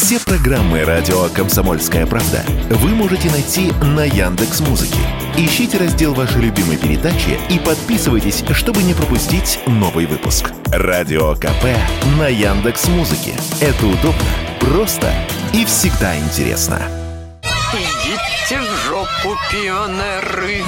Все программы радио Комсомольская правда вы можете найти на Яндекс Музыке. Ищите раздел вашей любимой передачи и подписывайтесь, чтобы не пропустить новый выпуск. Радио КП на Яндекс Музыке. Это удобно, просто и всегда интересно. Идите в жопу, пионеры.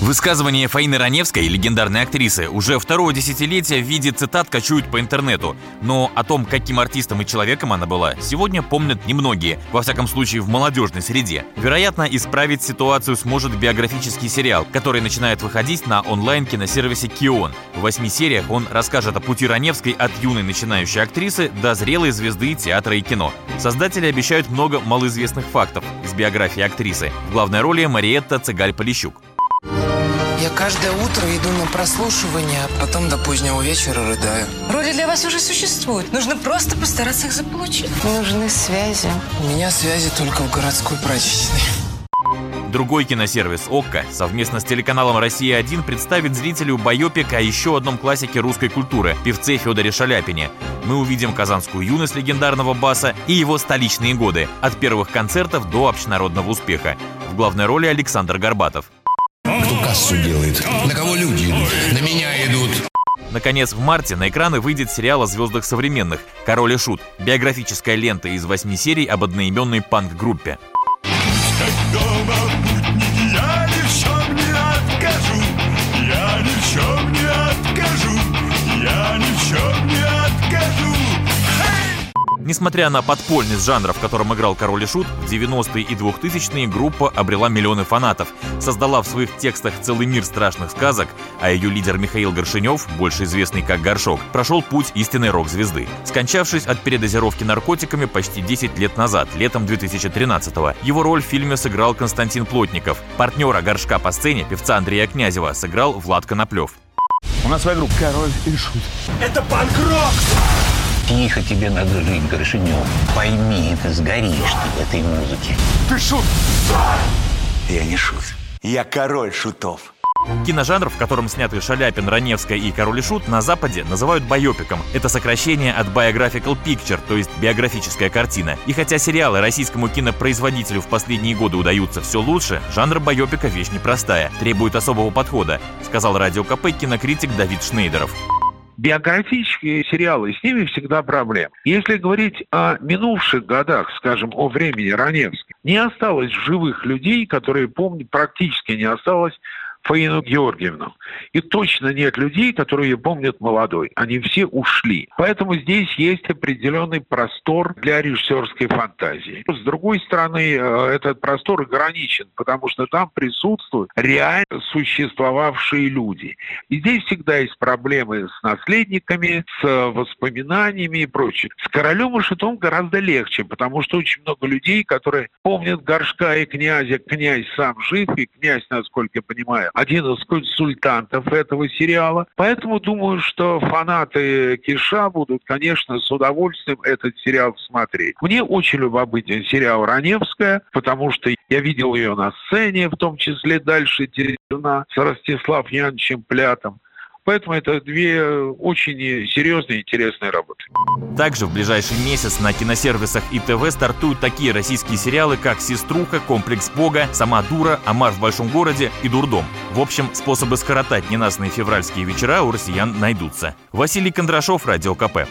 Высказывания Фаины Раневской, легендарной актрисы, уже второе десятилетие в виде цитат кочуют по интернету. Но о том, каким артистом и человеком она была, сегодня помнят немногие, во всяком случае в молодежной среде. Вероятно, исправить ситуацию сможет биографический сериал, который начинает выходить на онлайн-киносервисе Кион. В восьми сериях он расскажет о пути Раневской от юной начинающей актрисы до зрелой звезды театра и кино. Создатели обещают много малоизвестных фактов из биографии актрисы. В главной роли Мариетта Цыгаль-Полищук. Я каждое утро иду на прослушивание, а потом до позднего вечера рыдаю. Роли для вас уже существуют. Нужно просто постараться их заполучить. Нужны связи. У меня связи только в городской прачечной. Другой киносервис «Окко» совместно с телеканалом «Россия-1» представит зрителю байопик о еще одном классике русской культуры – певце Федоре Шаляпине. Мы увидим казанскую юность легендарного баса и его столичные годы, от первых концертов до общенародного успеха. В главной роли Александр Горбатов. Кто кассу делает? На кого люди идут? На меня идут. Наконец, в марте на экраны выйдет сериал о звездах современных «Король и Шут» – биографическая лента из восьми серий об одноименной панк-группе. Несмотря на подпольность жанра, в котором играл Король и Шут, в 90-е и 2000-е группа обрела миллионы фанатов, создала в своих текстах целый мир страшных сказок, а ее лидер Михаил Горшинев, больше известный как Горшок, прошел путь истинной рок-звезды, скончавшись от передозировки наркотиками почти 10 лет назад, летом 2013-го. Его роль в фильме сыграл Константин Плотников. Партнера Горшка по сцене, певца Андрея Князева, сыграл Влад Коноплев. У нас своя группа Король и Шут. Это панк-рок! Тихо тебе надо жить, Горшинев. Пойми, ты сгоришь ты в этой музыке. Ты шут! Я не шут. Я король шутов. Киножанр, в котором сняты Шаляпин, Раневская и Король и Шут, на Западе называют байопиком. Это сокращение от biographical picture, то есть биографическая картина. И хотя сериалы российскому кинопроизводителю в последние годы удаются все лучше, жанр байопика вещь непростая, требует особого подхода, сказал радио КП кинокритик Давид Шнейдеров биографические сериалы, с ними всегда проблема. Если говорить о минувших годах, скажем, о времени Раневской, не осталось живых людей, которые помнят, практически не осталось Фаину Георгиевну. И точно нет людей, которые ее помнят молодой. Они все ушли. Поэтому здесь есть определенный простор для режиссерской фантазии. С другой стороны, э, этот простор ограничен, потому что там присутствуют реально существовавшие люди. И здесь всегда есть проблемы с наследниками, с воспоминаниями и прочее. С королем и шутом гораздо легче, потому что очень много людей, которые помнят горшка и князя. Князь сам жив, и князь, насколько я понимаю, один из консультантов этого сериала. Поэтому думаю, что фанаты Киша будут, конечно, с удовольствием этот сериал смотреть. Мне очень любопытен сериал «Раневская», потому что я видел ее на сцене, в том числе дальше «Терезина» с Ростислав Яновичем Плятом. Поэтому это две очень серьезные и интересные работы. Также в ближайший месяц на киносервисах и ТВ стартуют такие российские сериалы, как «Сеструха», «Комплекс Бога», «Сама дура», «Амар в большом городе» и «Дурдом». В общем, способы скоротать ненастные февральские вечера у россиян найдутся. Василий Кондрашов, Радио КП.